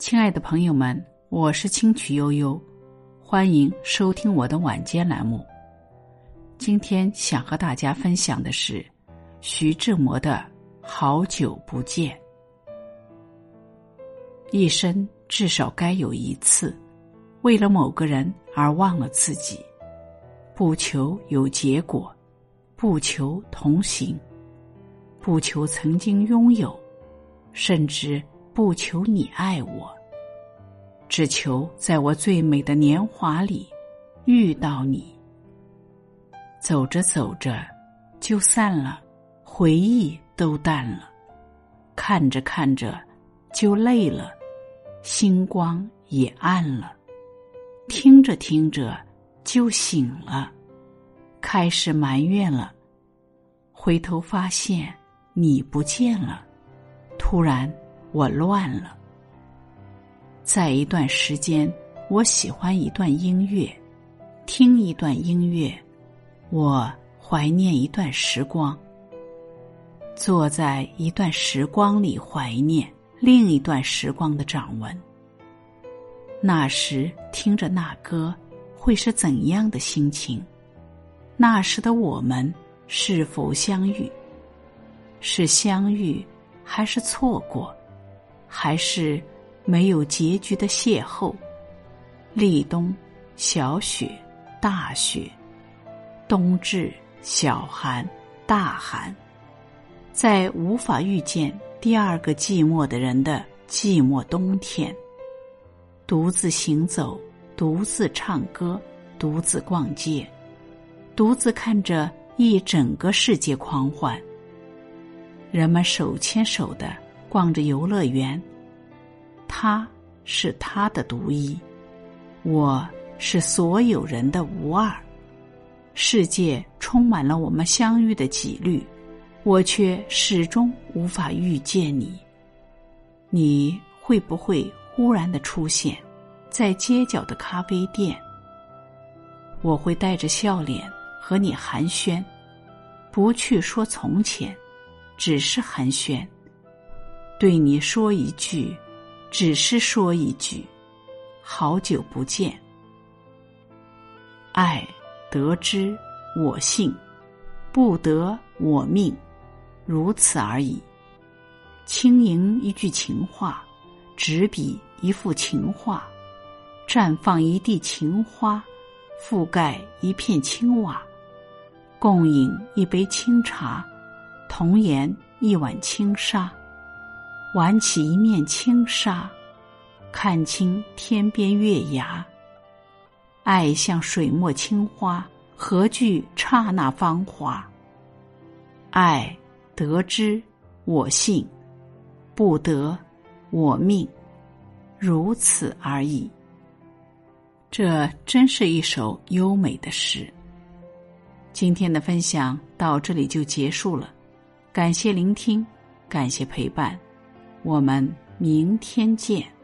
亲爱的朋友们，我是清曲悠悠，欢迎收听我的晚间栏目。今天想和大家分享的是徐志摩的《好久不见》。一生至少该有一次，为了某个人而忘了自己，不求有结果，不求同行，不求曾经拥有，甚至不求你爱我，只求在我最美的年华里遇到你。走着走着就散了，回忆都淡了；看着看着就累了。星光也暗了，听着听着就醒了，开始埋怨了。回头发现你不见了，突然我乱了。在一段时间，我喜欢一段音乐，听一段音乐，我怀念一段时光，坐在一段时光里怀念。另一段时光的掌纹。那时听着那歌，会是怎样的心情？那时的我们是否相遇？是相遇，还是错过？还是没有结局的邂逅？立冬，小雪，大雪；冬至，小寒，大寒。在无法遇见。第二个寂寞的人的寂寞冬天，独自行走，独自唱歌，独自逛街，独自看着一整个世界狂欢。人们手牵手的逛着游乐园，他是他的独一，我是所有人的无二。世界充满了我们相遇的几率。我却始终无法遇见你。你会不会忽然的出现在街角的咖啡店？我会带着笑脸和你寒暄，不去说从前，只是寒暄。对你说一句，只是说一句，好久不见。爱得之我幸，不得我命。如此而已。轻吟一句情话，执笔一幅情画，绽放一地情花，覆盖一片青瓦，共饮一杯清茶，同研一碗清沙，挽起一面轻纱，看清天边月牙。爱像水墨青花，何惧刹那芳华？爱。得之，我幸；不得，我命。如此而已。这真是一首优美的诗。今天的分享到这里就结束了，感谢聆听，感谢陪伴，我们明天见。